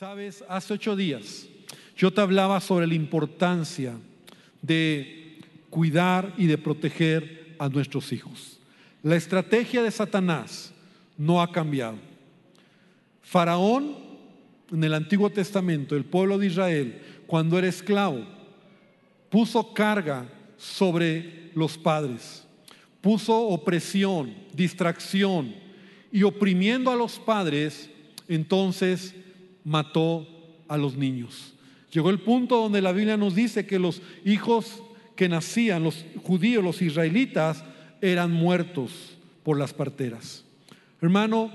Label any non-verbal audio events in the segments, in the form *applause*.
Sabes, hace ocho días yo te hablaba sobre la importancia de cuidar y de proteger a nuestros hijos. La estrategia de Satanás no ha cambiado. Faraón, en el Antiguo Testamento, el pueblo de Israel, cuando era esclavo, puso carga sobre los padres, puso opresión, distracción y oprimiendo a los padres, entonces mató a los niños. Llegó el punto donde la Biblia nos dice que los hijos que nacían, los judíos, los israelitas, eran muertos por las parteras. Hermano,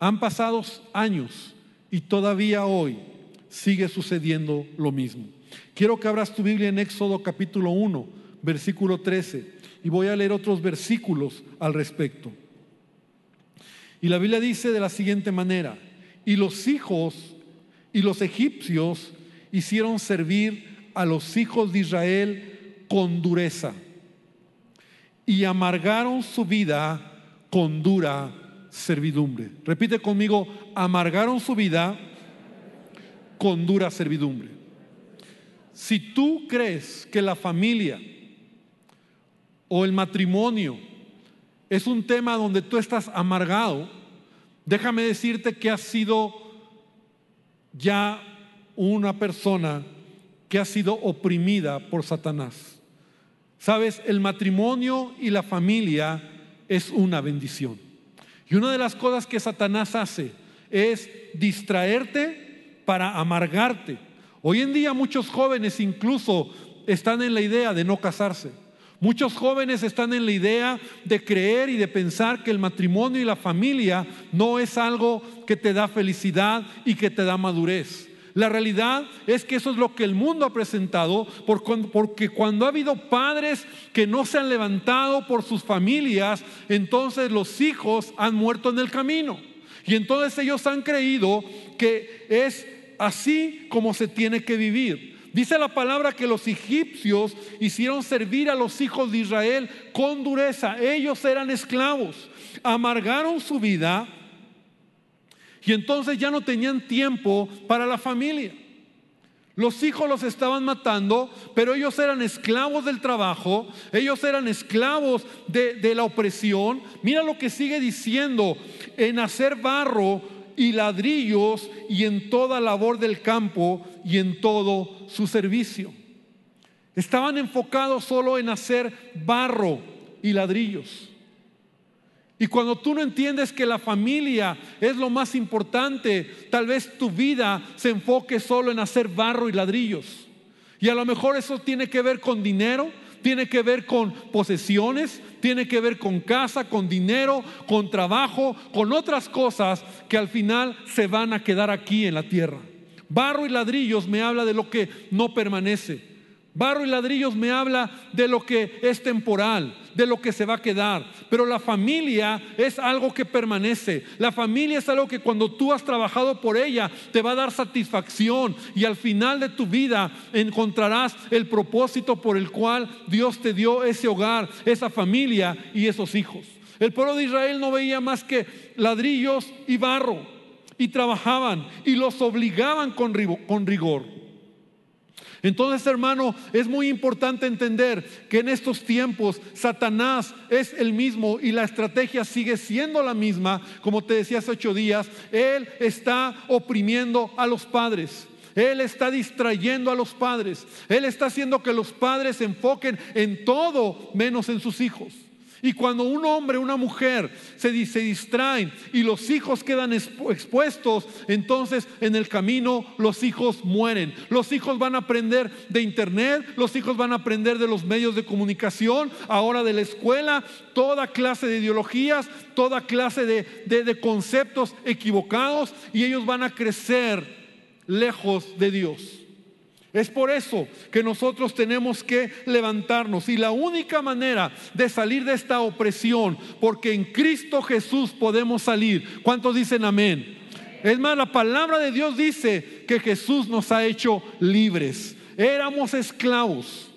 han pasado años y todavía hoy sigue sucediendo lo mismo. Quiero que abras tu Biblia en Éxodo capítulo 1, versículo 13, y voy a leer otros versículos al respecto. Y la Biblia dice de la siguiente manera, y los hijos y los egipcios hicieron servir a los hijos de Israel con dureza y amargaron su vida con dura servidumbre. Repite conmigo, amargaron su vida con dura servidumbre. Si tú crees que la familia o el matrimonio es un tema donde tú estás amargado, déjame decirte que has sido ya una persona que ha sido oprimida por Satanás. Sabes, el matrimonio y la familia es una bendición. Y una de las cosas que Satanás hace es distraerte para amargarte. Hoy en día muchos jóvenes incluso están en la idea de no casarse. Muchos jóvenes están en la idea de creer y de pensar que el matrimonio y la familia no es algo que te da felicidad y que te da madurez. La realidad es que eso es lo que el mundo ha presentado, porque cuando ha habido padres que no se han levantado por sus familias, entonces los hijos han muerto en el camino. Y entonces ellos han creído que es así como se tiene que vivir. Dice la palabra que los egipcios hicieron servir a los hijos de Israel con dureza. Ellos eran esclavos, amargaron su vida y entonces ya no tenían tiempo para la familia. Los hijos los estaban matando, pero ellos eran esclavos del trabajo, ellos eran esclavos de, la opresión. Mira lo que sigue diciendo, en hacer barro y ladrillos y en toda labor del campo y en todo su servicio. Estaban enfocados solo en hacer barro y ladrillos. Y cuando tú no entiendes que la familia es lo más importante, tal vez tu vida se enfoque solo en hacer barro y ladrillos. Y a lo mejor eso tiene que ver con dinero, tiene que ver con posesiones, tiene que ver con casa, con dinero, con trabajo, con otras cosas que al final se van a quedar aquí en la tierra. Barro y ladrillos me habla de lo que no permanece. Barro y ladrillos me habla de lo que es temporal, de lo que se va a quedar. Pero la familia es algo que permanece. La familia es algo que cuando tú has trabajado por ella te va a dar satisfacción y al final de tu vida encontrarás el propósito por el cual Dios te dio ese hogar, esa familia y esos hijos. El pueblo de Israel no veía más que ladrillos y barro y trabajaban y los obligaban con rigor. Entonces, hermano, es muy importante entender que en estos tiempos Satanás es el mismo y la estrategia sigue siendo la misma. Como te decía hace ocho días, Él está oprimiendo a los padres. Él está distrayendo a los padres. Él está haciendo que los padres se enfoquen en todo menos en sus hijos. Y cuando un hombre, una mujer se, se distraen y los hijos quedan expuestos, entonces en el camino los hijos mueren. Los hijos van a aprender de internet, los hijos van a aprender de los medios de comunicación, ahora de la escuela, toda clase de ideologías, toda clase de conceptos equivocados y ellos van a crecer lejos de Dios. Es por eso que nosotros tenemos que levantarnos y la única manera de salir de esta opresión, porque en Cristo Jesús podemos salir. ¿Cuántos dicen amén? Es más, la palabra de Dios dice que Jesús nos ha hecho libres. Éramos esclavos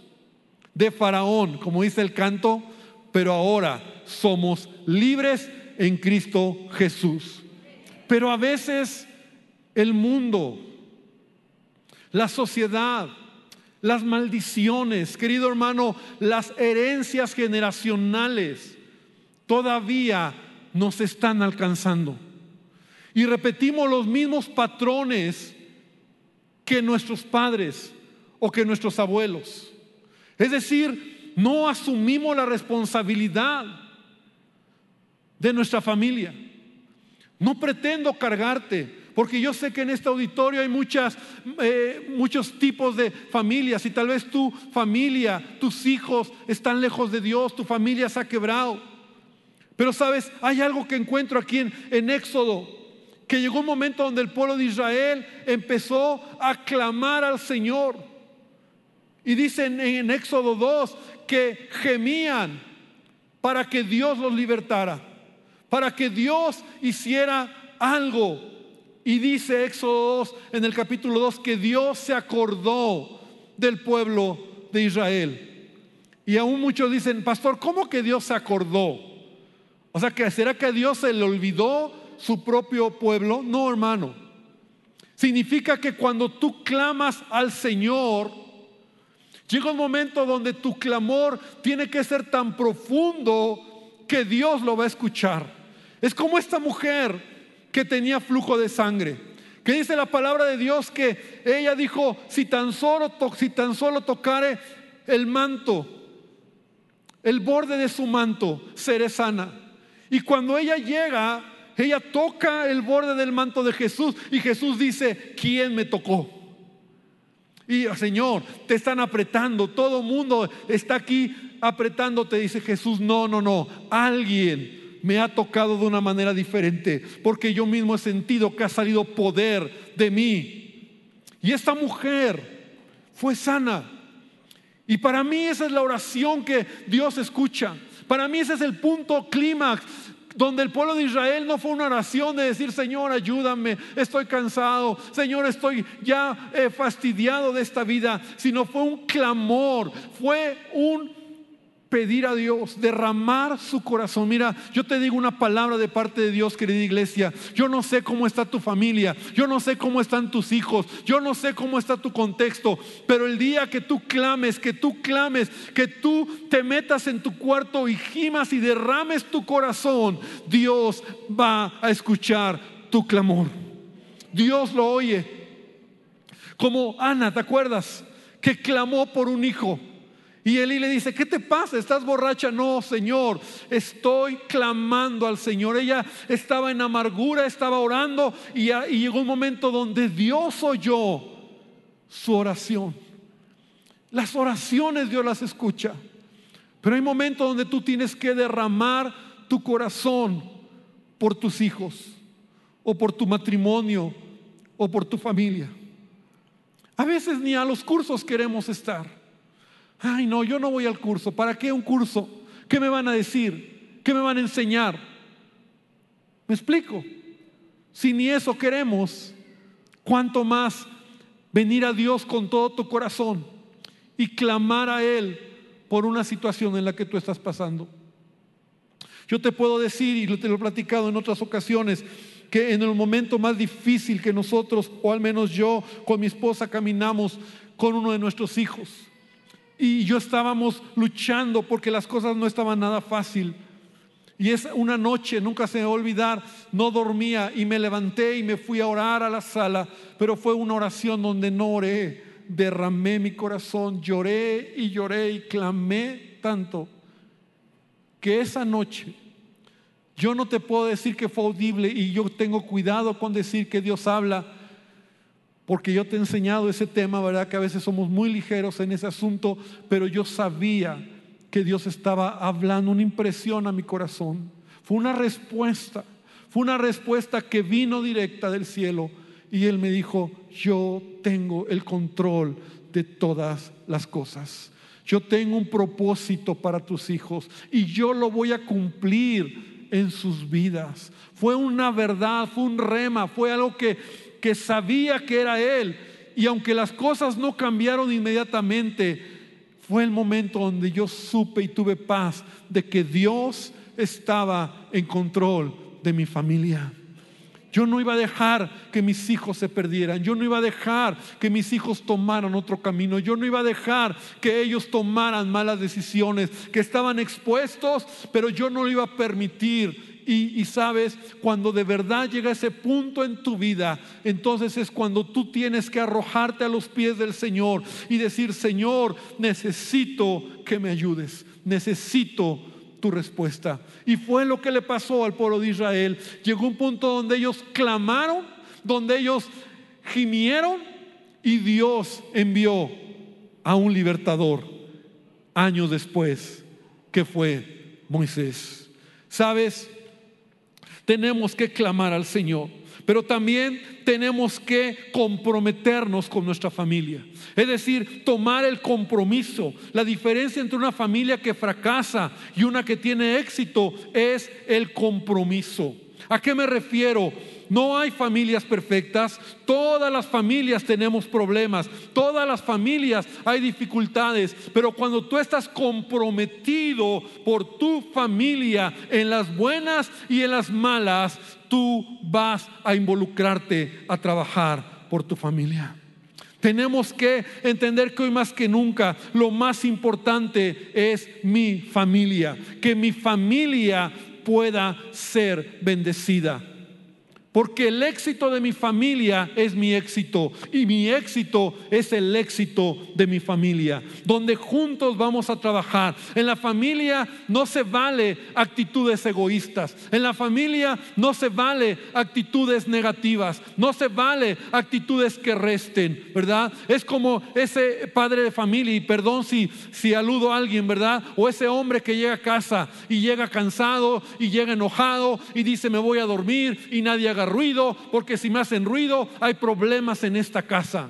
de Faraón, como dice el canto, pero ahora somos libres en Cristo Jesús. Pero a veces el mundo la sociedad, las maldiciones, querido hermano, las herencias generacionales todavía nos están alcanzando. Y repetimos los mismos patrones que nuestros padres o que nuestros abuelos. Es decir, no asumimos la responsabilidad de nuestra familia. No pretendo cargarte, porque yo sé que en este auditorio hay muchas, eh, muchos tipos de familias y tal vez tu familia, tus hijos están lejos de Dios, tu familia se ha quebrado. Pero sabes, hay algo que encuentro aquí en, en Éxodo, que llegó un momento donde el pueblo de Israel empezó a clamar al Señor. Y dicen en Éxodo 2 que gemían para que Dios los libertara, para que Dios hiciera algo y dice Éxodo 2 en el capítulo 2 que Dios se acordó del pueblo de Israel. Y aún muchos dicen, pastor, ¿cómo que Dios se acordó? O sea, ¿será que a Dios se le olvidó su propio pueblo? No, hermano. Significa que cuando tú clamas al Señor, llega un momento donde tu clamor tiene que ser tan profundo que Dios lo va a escuchar. Es como esta mujer que tenía flujo de sangre. Que dice la palabra de Dios que ella dijo, si tan solo, si tan solo tocare el manto, el borde de su manto, seré sana. Y cuando ella llega, ella toca el borde del manto de Jesús y Jesús dice, ¿quién me tocó? Y Señor, te están apretando, todo mundo está aquí apretándote, dice Jesús, no, no, no, alguien me ha tocado de una manera diferente, porque yo mismo he sentido que ha salido poder de mí. Y esta mujer fue sana. Y para mí esa es la oración que Dios escucha. Para mí ese es el punto clímax donde el pueblo de Israel no fue una oración de decir, Señor, ayúdame, estoy cansado, Señor, estoy ya eh, fastidiado de esta vida, sino fue un clamor, fue un pedir a Dios, derramar su corazón. Mira, yo te digo una palabra de parte de Dios, querida iglesia. Yo no sé cómo está tu familia, yo no sé cómo están tus hijos, yo no sé cómo está tu contexto, pero el día que tú clames, que tú clames, que tú te metas en tu cuarto y gimas y derrames tu corazón, Dios va a escuchar tu clamor. Dios lo oye. Como Ana, ¿te acuerdas? Que clamó por un hijo. Y Elí le dice, ¿qué te pasa? ¿Estás borracha? No, Señor, estoy clamando al Señor. Ella estaba en amargura, estaba orando y, llegó un momento donde Dios oyó su oración. Las oraciones Dios las escucha. Pero hay momentos donde tú tienes que derramar tu corazón por tus hijos o por tu matrimonio o por tu familia. A veces ni a los cursos queremos estar. Ay, no, yo no voy al curso. ¿Para qué un curso? ¿Qué me van a decir? ¿Qué me van a enseñar? ¿Me explico? Si ni eso queremos, ¿cuánto más venir a Dios con todo tu corazón y clamar a Él por una situación en la que tú estás pasando? Yo te puedo decir, y te lo he platicado en otras ocasiones, que en el momento más difícil que nosotros, o al menos yo con mi esposa, caminamos con uno de nuestros hijos, y yo estábamos luchando porque las cosas no estaban nada fácil. Y es una noche, nunca se va a olvidar, no dormía y me levanté y me fui a orar a la sala, pero fue una oración donde no oré, derramé mi corazón, lloré y lloré y clamé tanto que esa noche yo no te puedo decir que fue audible y yo tengo cuidado con decir que Dios habla porque yo te he enseñado ese tema, ¿verdad? Que a veces somos muy ligeros en ese asunto, pero yo sabía que Dios estaba hablando una impresión a mi corazón. Fue una respuesta, fue una respuesta que vino directa del cielo y Él me dijo, yo tengo el control de todas las cosas. Yo tengo un propósito para tus hijos y yo lo voy a cumplir en sus vidas. Fue una verdad, fue un rema, fue algo que que sabía que era Él. Y aunque las cosas no cambiaron inmediatamente, fue el momento donde yo supe y tuve paz de que Dios estaba en control de mi familia. Yo no iba a dejar que mis hijos se perdieran. Yo no iba a dejar que mis hijos tomaran otro camino. Yo no iba a dejar que ellos tomaran malas decisiones, que estaban expuestos, pero yo no lo iba a permitir. Y, sabes, cuando de verdad llega ese punto en tu vida, entonces es cuando tú tienes que arrojarte a los pies del Señor y decir, Señor, necesito que me ayudes. Necesito tu respuesta. Y fue lo que le pasó al pueblo de Israel. Llegó un punto donde ellos clamaron, donde ellos gimieron y Dios envió a un libertador años después, que fue Moisés. ¿Sabes? Tenemos que clamar al Señor pero también tenemos que comprometernos con nuestra familia. Es decir, tomar el compromiso. La diferencia entre una familia que fracasa y una que tiene éxito es el compromiso. ¿A qué me refiero? No hay familias perfectas, todas las familias tenemos problemas, todas las familias hay dificultades, pero cuando tú estás comprometido por tu familia en las buenas y en las malas, tú vas a involucrarte a trabajar por tu familia. Tenemos que entender que hoy más que nunca lo más importante es mi familia, que mi familia pueda ser bendecida. Porque el éxito de mi familia es mi éxito y mi éxito es el éxito de mi familia, donde juntos vamos a trabajar. En la familia no se vale actitudes egoístas, en la familia no se vale actitudes negativas, no se vale actitudes que resten, ¿verdad? Es como ese padre de familia, y perdón si, si aludo a alguien, ¿verdad? O ese hombre que llega a casa y llega cansado y llega enojado y dice me voy a dormir y nadie haga ruido, porque si me hacen ruido hay problemas en esta casa.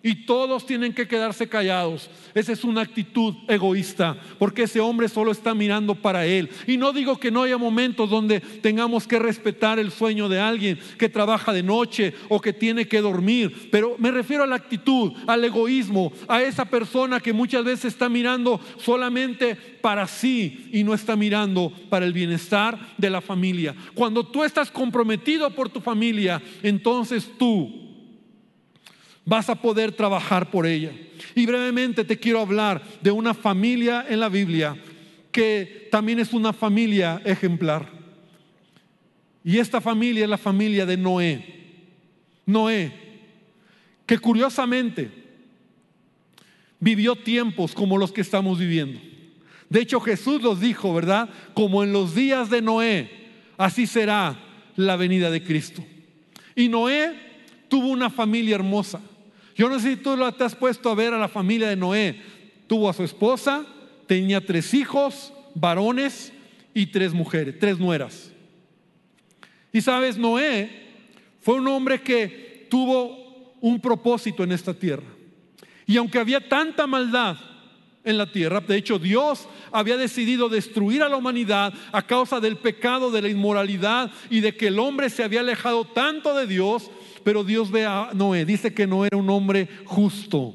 Y todos tienen que quedarse callados. Esa es una actitud egoísta, porque ese hombre solo está mirando para él. Y no digo que no haya momentos donde tengamos que respetar el sueño de alguien que trabaja de noche o que tiene que dormir, pero me refiero a la actitud, al egoísmo, a esa persona que muchas veces está mirando solamente para sí y no está mirando para el bienestar de la familia. Cuando tú estás comprometido por tu familia, entonces tú vas a poder trabajar por ella. Y brevemente te quiero hablar de una familia en la Biblia que también es una familia ejemplar. Y esta familia es la familia de Noé. Noé, que curiosamente vivió tiempos como los que estamos viviendo. De hecho Jesús los dijo, ¿verdad? Como en los días de Noé, así será la venida de Cristo. Y Noé tuvo una familia hermosa. Yo no sé si tú te has puesto a ver a la familia de Noé. Tuvo a su esposa, tenía tres hijos, varones y tres mujeres, tres nueras. Y sabes, Noé fue un hombre que tuvo un propósito en esta tierra. Y aunque había tanta maldad en la tierra, de hecho Dios había decidido destruir a la humanidad a causa del pecado, de la inmoralidad y de que el hombre se había alejado tanto de Dios, pero Dios ve a Noé, dice que no era un hombre justo,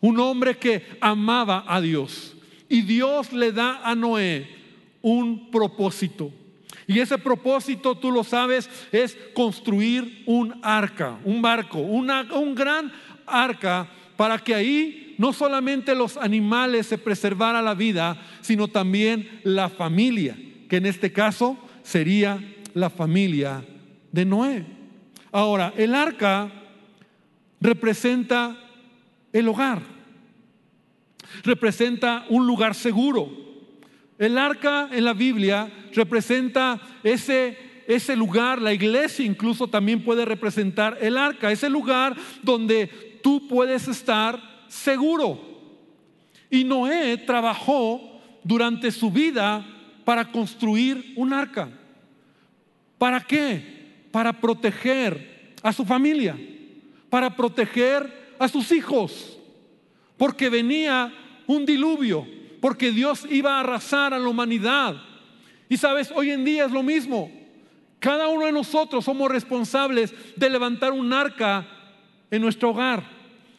un hombre que amaba a Dios. Y Dios le da a Noé un propósito. Y ese propósito, tú lo sabes, es construir un arca, un barco, un gran arca para que ahí no solamente los animales se preservara la vida, sino también la familia, que en este caso sería la familia de Noé. Ahora, el arca representa el hogar, representa un lugar seguro. El arca en la Biblia representa ese, ese lugar, la iglesia incluso también puede representar el arca, ese lugar donde tú puedes estar seguro. Y Noé trabajó durante su vida para construir un arca. ¿Para qué? Para proteger a su familia, para proteger a sus hijos, porque venía un diluvio, porque Dios iba a arrasar a la humanidad. Y sabes, hoy en día es lo mismo. Cada uno de nosotros somos responsables de levantar un arca en nuestro hogar,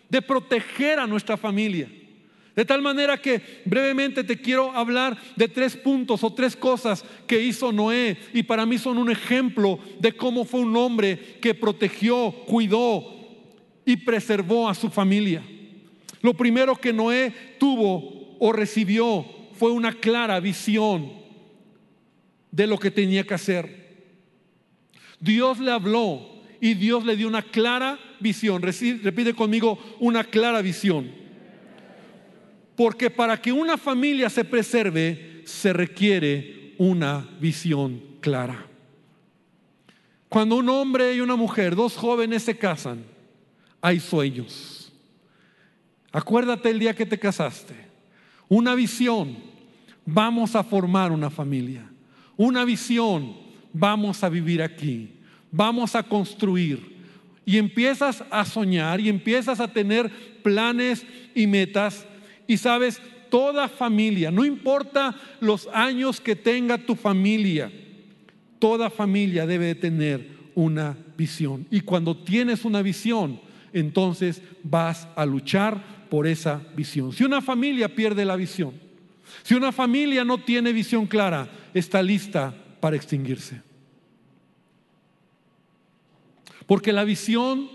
de proteger a nuestra familia. De tal manera que brevemente te quiero hablar de tres puntos o tres cosas que hizo Noé y para mí son un ejemplo de cómo fue un hombre que protegió, cuidó y preservó a su familia. Lo primero que Noé tuvo o recibió fue una clara visión de lo que tenía que hacer. Dios le habló y Dios le dio una clara visión. Repite conmigo, una clara visión. Porque para que una familia se preserve se requiere una visión clara. Cuando un hombre y una mujer, dos jóvenes se casan, hay sueños. Acuérdate el día que te casaste. Una visión, vamos a formar una familia. Una visión, vamos a vivir aquí. Vamos a construir. Y empiezas a soñar y empiezas a tener planes y metas y sabes, toda familia, no importa los años que tenga tu familia, toda familia debe tener una visión. Y cuando tienes una visión, entonces vas a luchar por esa visión. Si una familia pierde la visión, si una familia no tiene visión clara, está lista para extinguirse. Porque la visión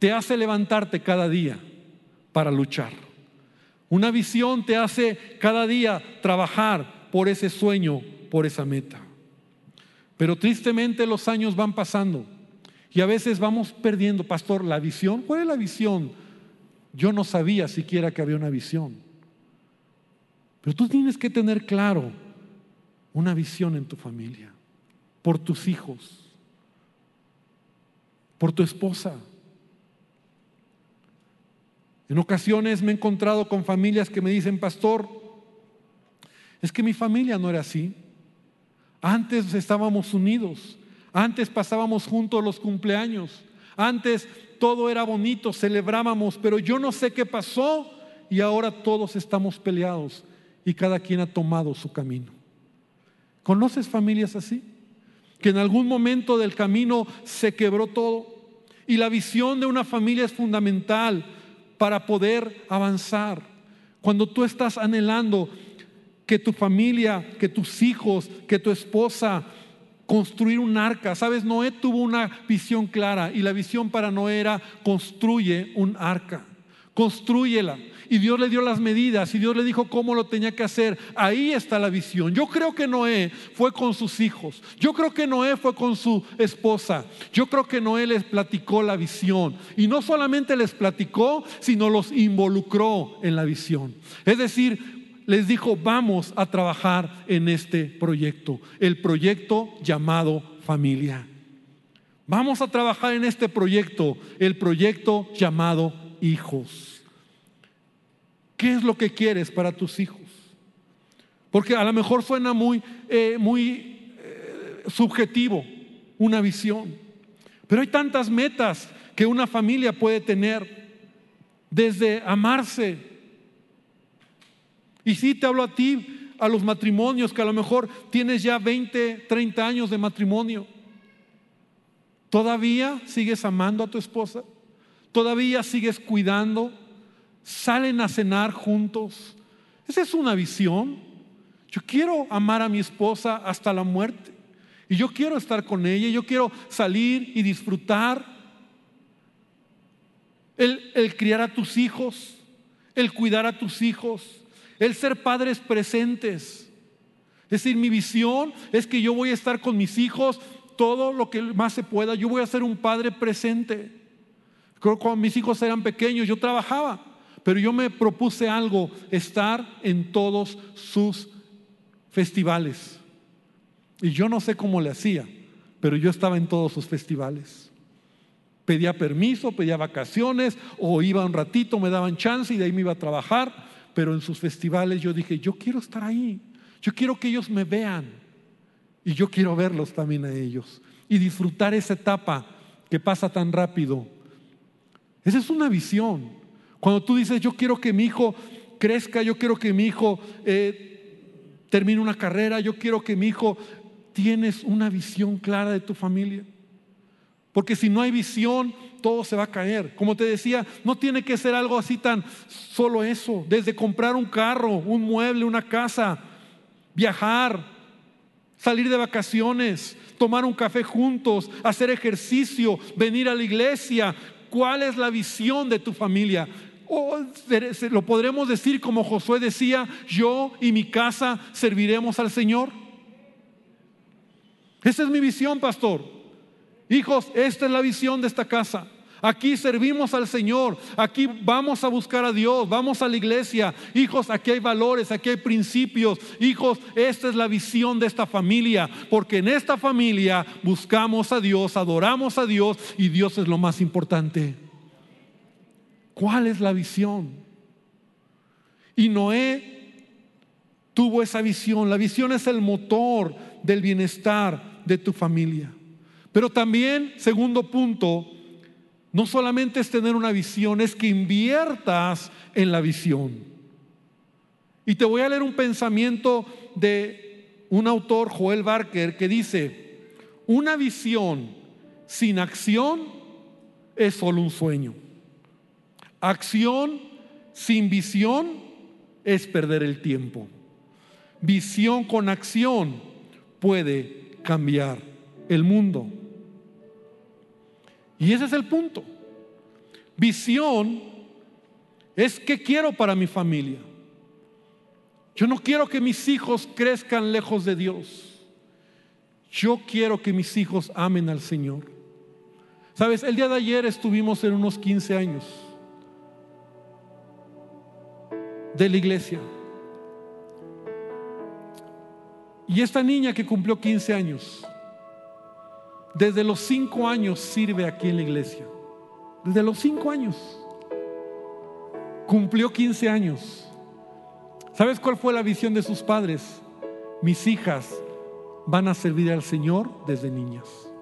te hace levantarte cada día para luchar. Una visión te hace cada día trabajar por ese sueño, por esa meta. Pero tristemente los años van pasando y a veces vamos perdiendo, pastor, la visión. ¿Cuál es la visión? Yo no sabía siquiera que había una visión. Pero tú tienes que tener claro una visión en tu familia, por tus hijos, por tu esposa, en ocasiones me he encontrado con familias que me dicen, pastor, es que mi familia no era así. Antes estábamos unidos, antes pasábamos juntos los cumpleaños, antes todo era bonito, celebrábamos, pero yo no sé qué pasó y ahora todos estamos peleados y cada quien ha tomado su camino. ¿Conoces familias así? Que en algún momento del camino se quebró todo y la visión de una familia es fundamental para poder avanzar. Cuando tú estás anhelando que tu familia, que tus hijos, que tu esposa, construir un arca. Sabes, Noé tuvo una visión clara y la visión para Noé era construye un arca, construyela y Dios le dio las medidas y Dios le dijo cómo lo tenía que hacer. Ahí está la visión. Yo creo que Noé fue con sus hijos. Yo creo que Noé fue con su esposa. Yo creo que Noé les platicó la visión. Y no solamente les platicó, sino los involucró en la visión. Es decir, les dijo, vamos a trabajar en este proyecto, el proyecto llamado familia. Vamos a trabajar en este proyecto, el proyecto llamado hijos. ¿Qué es lo que quieres para tus hijos? Porque a lo mejor suena muy, eh, muy eh, subjetivo una visión. Pero hay tantas metas que una familia puede tener. Desde amarse. Y si te hablo a ti, a los matrimonios, que a lo mejor tienes ya 20, 30 años de matrimonio. ¿Todavía sigues amando a tu esposa? ¿Todavía sigues cuidando? salen a cenar juntos. Esa es una visión. Yo quiero amar a mi esposa hasta la muerte. Y yo quiero estar con ella, yo quiero salir y disfrutar. El, el, criar a tus hijos, el cuidar a tus hijos, el ser padres presentes. Es decir, mi visión es que yo voy a estar con mis hijos todo lo que más se pueda. Yo voy a ser un padre presente. Creo que cuando mis hijos eran pequeños yo trabajaba. Pero yo me propuse algo, estar en todos sus festivales. Y yo no sé cómo le hacía, pero yo estaba en todos sus festivales. Pedía permiso, pedía vacaciones o iba un ratito, me daban chance y de ahí me iba a trabajar, pero en sus festivales yo dije, yo quiero estar ahí, yo quiero que ellos me vean y yo quiero verlos también a ellos y disfrutar esa etapa que pasa tan rápido. Esa es una visión. Cuando tú dices, yo quiero que mi hijo crezca, yo quiero que mi hijo eh, termine una carrera, yo quiero que mi hijo tienes una visión clara de tu familia. Porque si no hay visión, todo se va a caer. Como te decía, no tiene que ser algo así tan solo eso. Desde comprar un carro, un mueble, una casa, viajar, salir de vacaciones, tomar un café juntos, hacer ejercicio, venir a la iglesia. ¿Cuál es la visión de tu familia? O lo podremos decir como Josué decía, yo y mi casa serviremos al Señor. Esa es mi visión, pastor. Hijos, esta es la visión de esta casa. Aquí servimos al Señor, aquí vamos a buscar a Dios, vamos a la iglesia. Hijos, aquí hay valores, aquí hay principios. Hijos, esta es la visión de esta familia, porque en esta familia buscamos a Dios, adoramos a Dios y Dios es lo más importante. ¿Cuál es la visión? Y Noé tuvo esa visión. La visión es el motor del bienestar de tu familia. Pero también, segundo punto, no solamente es tener una visión, es que inviertas en la visión. Y te voy a leer un pensamiento de un autor, Joel Barker, que dice, una visión sin acción es solo un sueño. Acción sin visión es perder el tiempo. Visión con acción puede cambiar el mundo. Y ese es el punto. Visión es qué quiero para mi familia. Yo no quiero que mis hijos crezcan lejos de Dios. Yo quiero que mis hijos amen al Señor. Sabes, el día de ayer estuvimos en unos 15 años de la iglesia. Y esta niña que cumplió 15 años, desde los cinco años sirve aquí en la iglesia. Desde los cinco años. Cumplió 15 años. ¿Sabes cuál fue la visión de sus padres? Mis hijas van a servir al Señor desde niñas.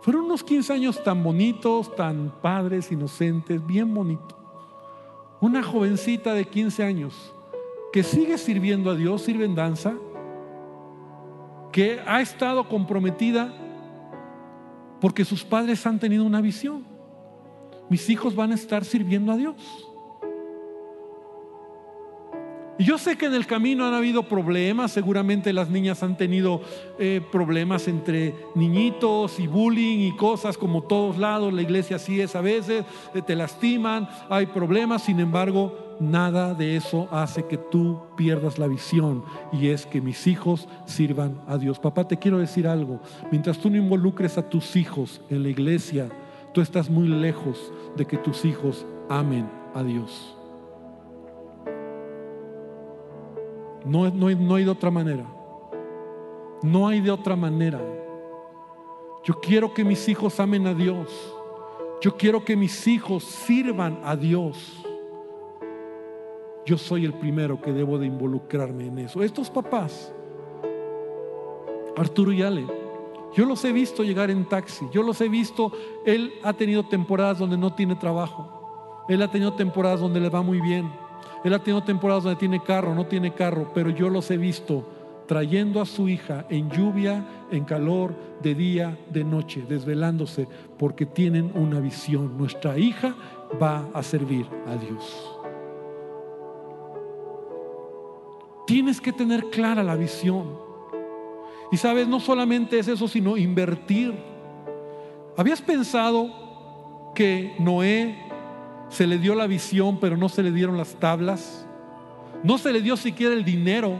Fueron unos 15 años tan bonitos, tan padres, inocentes, bien bonitos. Una jovencita de 15 años que sigue sirviendo a Dios, sirve en danza, que ha estado comprometida porque sus padres han tenido una visión. Mis hijos van a estar sirviendo a Dios. Y yo sé que en el camino han habido problemas, seguramente las niñas han tenido eh, problemas entre niñitos y bullying y cosas como todos lados, la iglesia así es a veces, eh, te lastiman, hay problemas, sin embargo, nada de eso hace que tú pierdas la visión y es que mis hijos sirvan a Dios. Papá, te quiero decir algo, mientras tú no involucres a tus hijos en la iglesia, tú estás muy lejos de que tus hijos amen a Dios. No, no, hay de otra manera. No hay de otra manera. Yo quiero que mis hijos amen a Dios. Yo quiero que mis hijos sirvan a Dios. Yo soy el primero que debo de involucrarme en eso. Estos papás, Arturo y Ale, yo los he visto llegar en taxi, yo los he visto, él ha tenido temporadas donde no tiene trabajo, él ha tenido temporadas donde le va muy bien, él ha tenido temporadas donde tiene carro, no tiene carro, pero yo los he visto trayendo a su hija en lluvia, en calor, de día, de noche, desvelándose, porque tienen una visión. Nuestra hija va a servir a Dios. Tienes que tener clara la visión. Y sabes, no solamente es eso, sino invertir. ¿Habías pensado que Noé se le dio la visión, pero no se le dieron las tablas. No se le dio siquiera el dinero.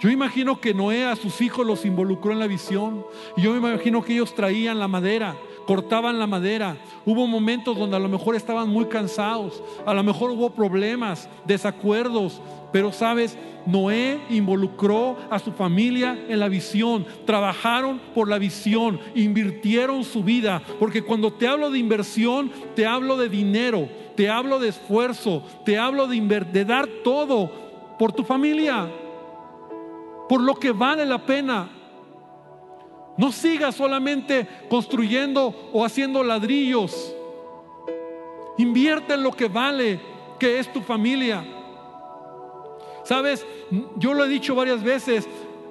Yo imagino que Noé a sus hijos los involucró en la visión. Y yo me imagino que ellos traían la madera, cortaban la madera. Hubo momentos donde a lo mejor estaban muy cansados, a lo mejor hubo problemas, desacuerdos, pero sabes, Noé involucró a su familia en la visión, trabajaron por la visión, invirtieron su vida, porque cuando te hablo de inversión, te hablo de dinero, te hablo de esfuerzo, te hablo de, dar todo por tu familia, por lo que vale la pena. No sigas solamente construyendo o haciendo ladrillos. Invierte en lo que vale, que es tu familia. Sabes, yo lo he dicho varias veces,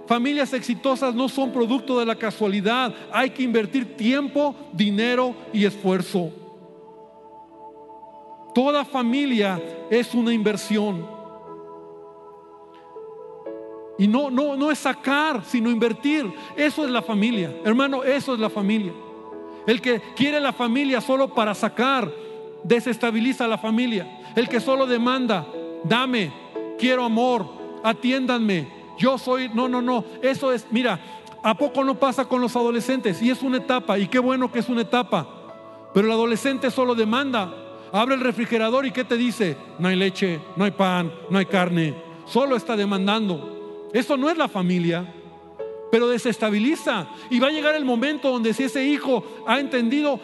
familias exitosas no son producto de la casualidad. Hay que invertir tiempo, dinero y esfuerzo. Toda familia es una inversión. Y no, no, no es sacar, sino invertir. Eso es la familia. Hermano, eso es la familia. El que quiere la familia solo para sacar, desestabiliza la familia. El que solo demanda, dame, quiero amor, atiéndanme. Yo soy, no, no, no. Eso es, mira, ¿a poco no pasa con los adolescentes? Y es una etapa, y qué bueno que es una etapa. Pero el adolescente solo demanda. Abre el refrigerador y ¿qué te dice? No hay leche, no hay pan, no hay carne. Solo está demandando. Eso no es la familia pero desestabiliza. Y va a llegar el momento donde si ese hijo ha entendido,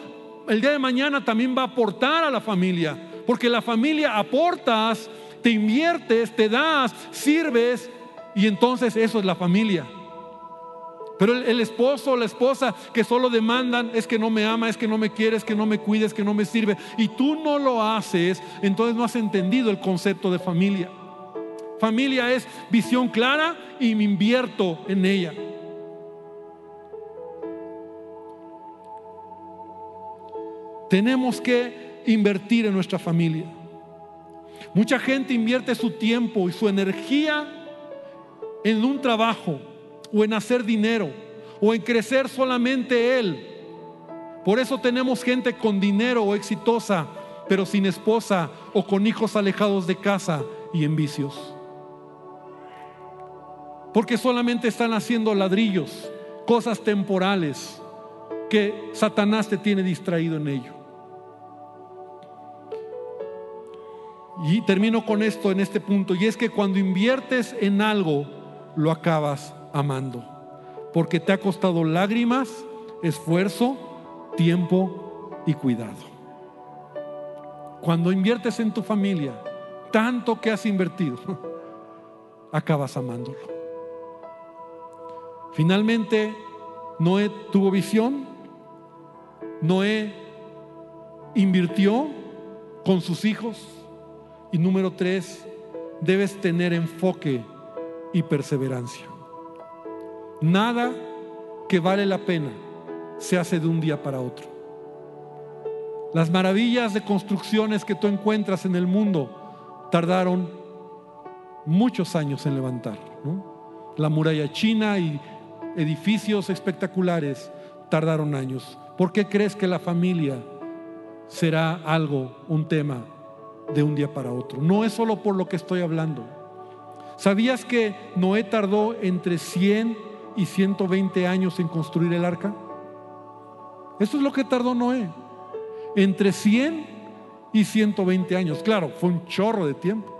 el día de mañana también va a aportar a la familia. Porque la familia aportas, te inviertes, te das, sirves, y entonces eso es la familia. Pero el, esposo o la esposa que solo demandan es que no me ama, es que no me quiere, es que no me cuides, que no me sirve, y tú no lo haces, entonces no has entendido el concepto de familia. Familia es visión clara y me invierto en ella. Tenemos que invertir en nuestra familia. Mucha gente invierte su tiempo y su energía en un trabajo o en hacer dinero o en crecer solamente él. Por eso tenemos gente con dinero o exitosa, pero sin esposa o con hijos alejados de casa y en vicios. Porque solamente están haciendo ladrillos, cosas temporales que Satanás te tiene distraído en ello. Y termino con esto en este punto, y es que cuando inviertes en algo, lo acabas amando, porque te ha costado lágrimas, esfuerzo, tiempo y cuidado. Cuando inviertes en tu familia, tanto que has invertido, *laughs* acabas amándolo. Finalmente, Noé tuvo visión, Noé invirtió con sus hijos, y número tres, debes tener enfoque y perseverancia. Nada que vale la pena se hace de un día para otro. Las maravillas de construcciones que tú encuentras en el mundo tardaron muchos años en levantar. La muralla china y edificios espectaculares tardaron años. ¿Por qué crees que la familia será algo, un tema de un día para otro. No es solo por lo que estoy hablando. ¿Sabías que Noé tardó entre 100 y 120 años en construir el arca? Eso es lo que tardó Noé. Entre 100 y 120 años. Claro, fue un chorro de tiempo.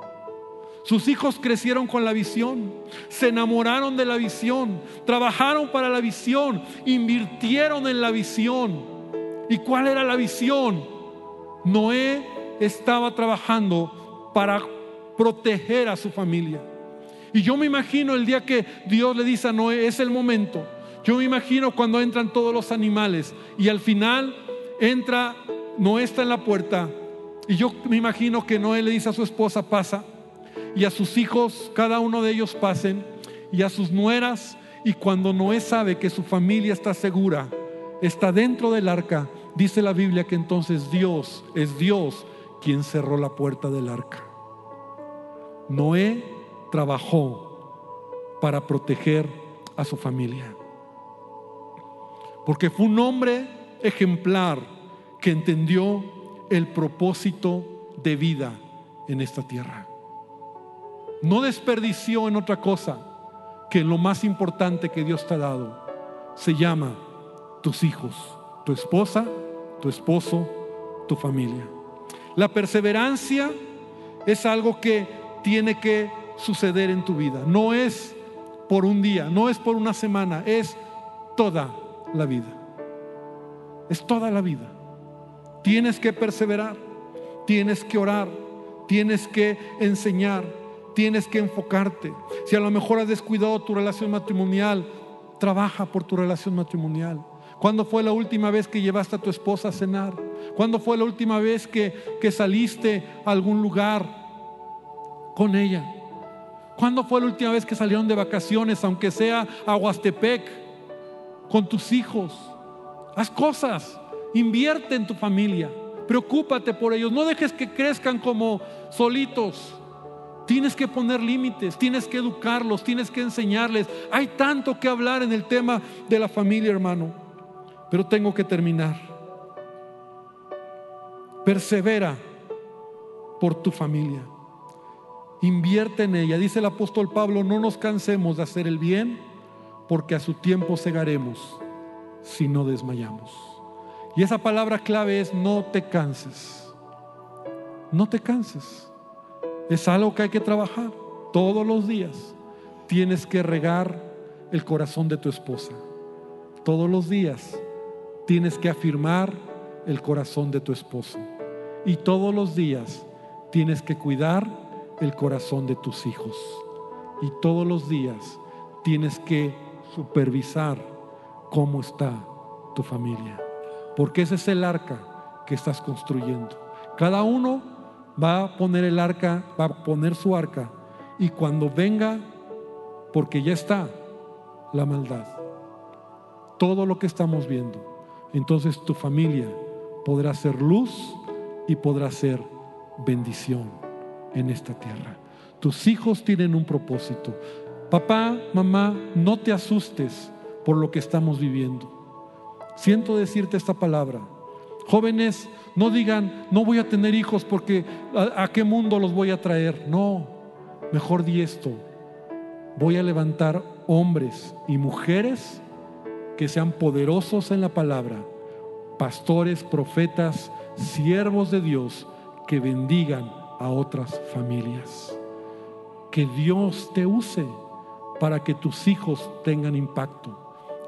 Sus hijos crecieron con la visión, se enamoraron de la visión, trabajaron para la visión, invirtieron en la visión. ¿Y cuál era la visión? Noé estaba trabajando para proteger a su familia. Y yo me imagino el día que Dios le dice a Noé, es el momento. Yo me imagino cuando entran todos los animales y al final entra, Noé está en la puerta. Y yo me imagino que Noé le dice a su esposa, pasa. Y a sus hijos, cada uno de ellos pasen. Y a sus nueras. Y cuando Noé sabe que su familia está segura, está dentro del arca, dice la Biblia que entonces Dios es Dios quien cerró la puerta del arca. Noé trabajó para proteger a su familia. Porque fue un hombre ejemplar que entendió el propósito de vida en esta tierra. No desperdició en otra cosa que en lo más importante que Dios te ha dado. Se llama tus hijos, tu esposa, tu esposo, tu familia. La perseverancia es algo que tiene que suceder en tu vida. No es por un día, no es por una semana, es toda la vida. Es toda la vida. Tienes que perseverar, tienes que orar, tienes que enseñar, tienes que enfocarte. Si a lo mejor has descuidado tu relación matrimonial, trabaja por tu relación matrimonial. ¿Cuándo fue la última vez que llevaste a tu esposa a cenar? ¿Cuándo fue la última vez que, saliste a algún lugar con ella? ¿Cuándo fue la última vez que salieron de vacaciones, aunque sea a Huastepec, con tus hijos? Haz cosas, invierte en tu familia, preocúpate por ellos, no dejes que crezcan como solitos. Tienes que poner límites, tienes que educarlos, tienes que enseñarles. Hay tanto que hablar en el tema de la familia, hermano. Pero tengo que terminar. Persevera por tu familia. Invierte en ella. Dice el apóstol Pablo, no nos cansemos de hacer el bien, porque a su tiempo cegaremos si no desmayamos. Y esa palabra clave es no te canses. No te canses. Es algo que hay que trabajar todos los días. Tienes que regar el corazón de tu esposa. Todos los días tienes que afirmar el corazón de tu esposo. Y todos los días tienes que cuidar el corazón de tus hijos. Y todos los días tienes que supervisar cómo está tu familia. Porque ese es el arca que estás construyendo. Cada uno va a poner el arca, va a poner su arca y cuando venga, porque ya está la maldad, todo lo que estamos viendo, entonces tu familia podrá ser luz y podrá ser bendición en esta tierra. Tus hijos tienen un propósito. Papá, mamá, no te asustes por lo que estamos viviendo. Siento decirte esta palabra. Jóvenes, no digan, no voy a tener hijos porque ¿a, qué mundo los voy a traer? No, mejor di esto. Voy a levantar hombres y mujeres que sean poderosos en la palabra, pastores, profetas, siervos de Dios que bendigan a otras familias. Que Dios te use para que tus hijos tengan impacto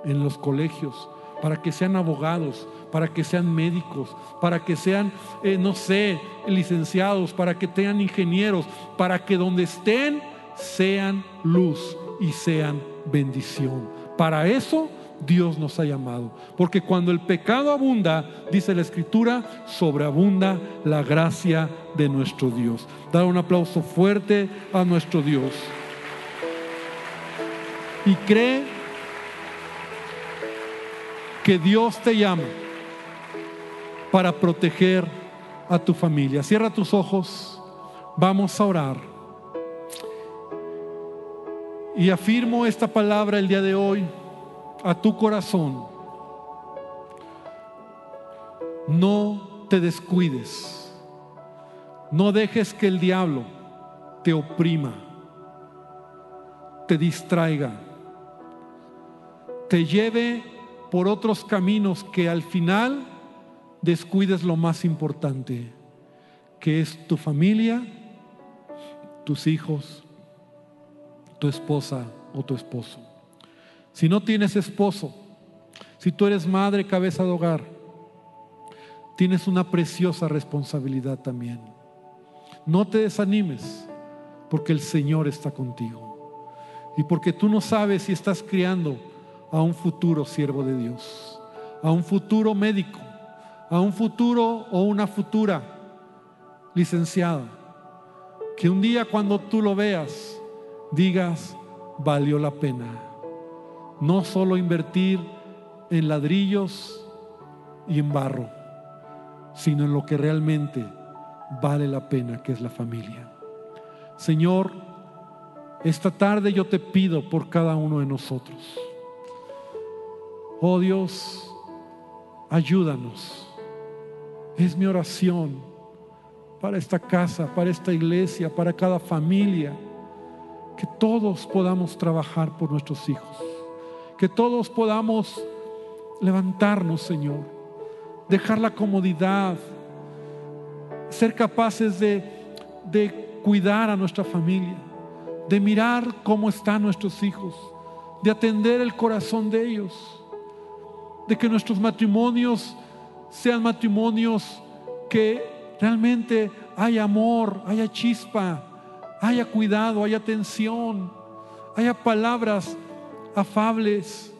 en los colegios, para que sean abogados, para que sean médicos, para que sean, eh, no sé, licenciados, para que tengan ingenieros, para que donde estén sean luz y sean bendición. Para eso Dios nos ha llamado. Porque cuando el pecado abunda, dice la escritura, sobreabunda la gracia de nuestro Dios. Dar un aplauso fuerte a nuestro Dios. Y cree que Dios te llama para proteger a tu familia. Cierra tus ojos, vamos a orar. Y afirmo esta palabra el día de hoy a tu corazón. No te descuides. No dejes que el diablo te oprima, te distraiga, te lleve por otros caminos que al final descuides lo más importante, que es tu familia, tus hijos, tu esposa o tu esposo. Si no tienes esposo, si tú eres madre, cabeza de hogar, tienes una preciosa responsabilidad también. No te desanimes, porque el Señor está contigo. Y porque tú no sabes si estás criando a un futuro siervo de Dios, a un futuro médico, a un futuro o una futura licenciada. Que un día cuando tú lo veas, digas, valió la pena. No solo invertir en ladrillos y en barro, sino en lo que realmente vale la pena, que es la familia. Señor, esta tarde yo te pido por cada uno de nosotros. Oh Dios, ayúdanos es mi oración para esta casa, para esta iglesia, para cada familia. Que todos podamos trabajar por nuestros hijos. Que todos podamos levantarnos, Señor. Dejar la comodidad. Ser capaces de, de cuidar a nuestra familia. De mirar cómo están nuestros hijos. De atender el corazón de ellos. De que nuestros matrimonios sean matrimonios que realmente haya amor, haya chispa, haya cuidado, haya atención, haya palabras afables.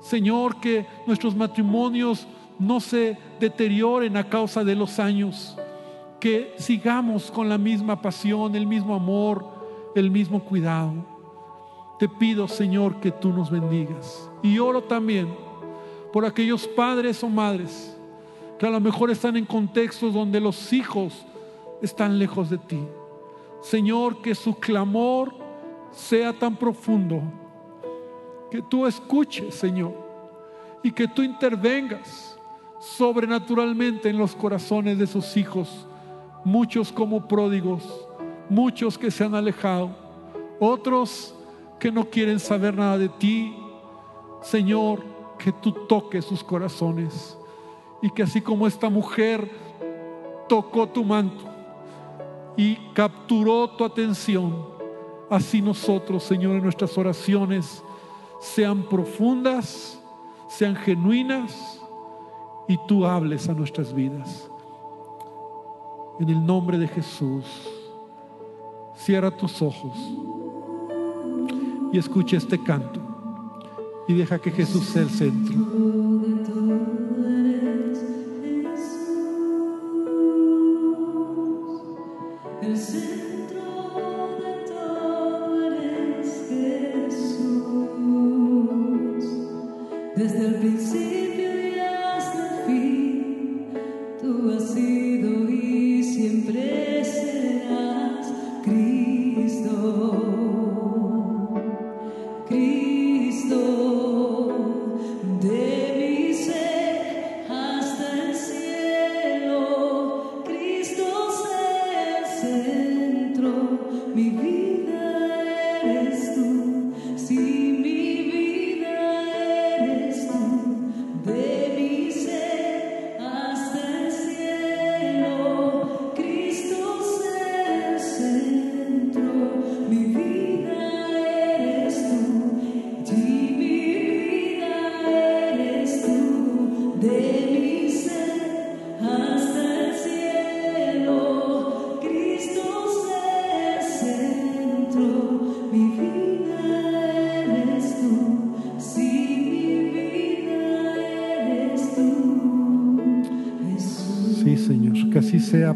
Señor, que nuestros matrimonios no se deterioren a causa de los años, que sigamos con la misma pasión, el mismo amor, el mismo cuidado. Te pido, Señor, que tú nos bendigas. Y oro también por aquellos padres o madres que a lo mejor están en contextos donde los hijos están lejos de ti. Señor, que su clamor sea tan profundo, que tú escuches, Señor, y que tú intervengas sobrenaturalmente en los corazones de sus hijos, muchos como pródigos, muchos que se han alejado, otros que no quieren saber nada de ti. Señor, que tú toques sus corazones y que así como esta mujer tocó tu manto y capturó tu atención, así nosotros, Señor, en nuestras oraciones sean profundas, sean genuinas y tú hables a nuestras vidas. En el nombre de Jesús, cierra tus ojos y escucha este canto y deja que Jesús sea el centro.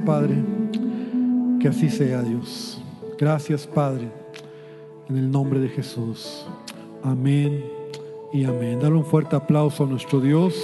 Padre, que así sea, Dios. Gracias, Padre, en el nombre de Jesús. Amén y amén. Dale un fuerte aplauso a nuestro Dios.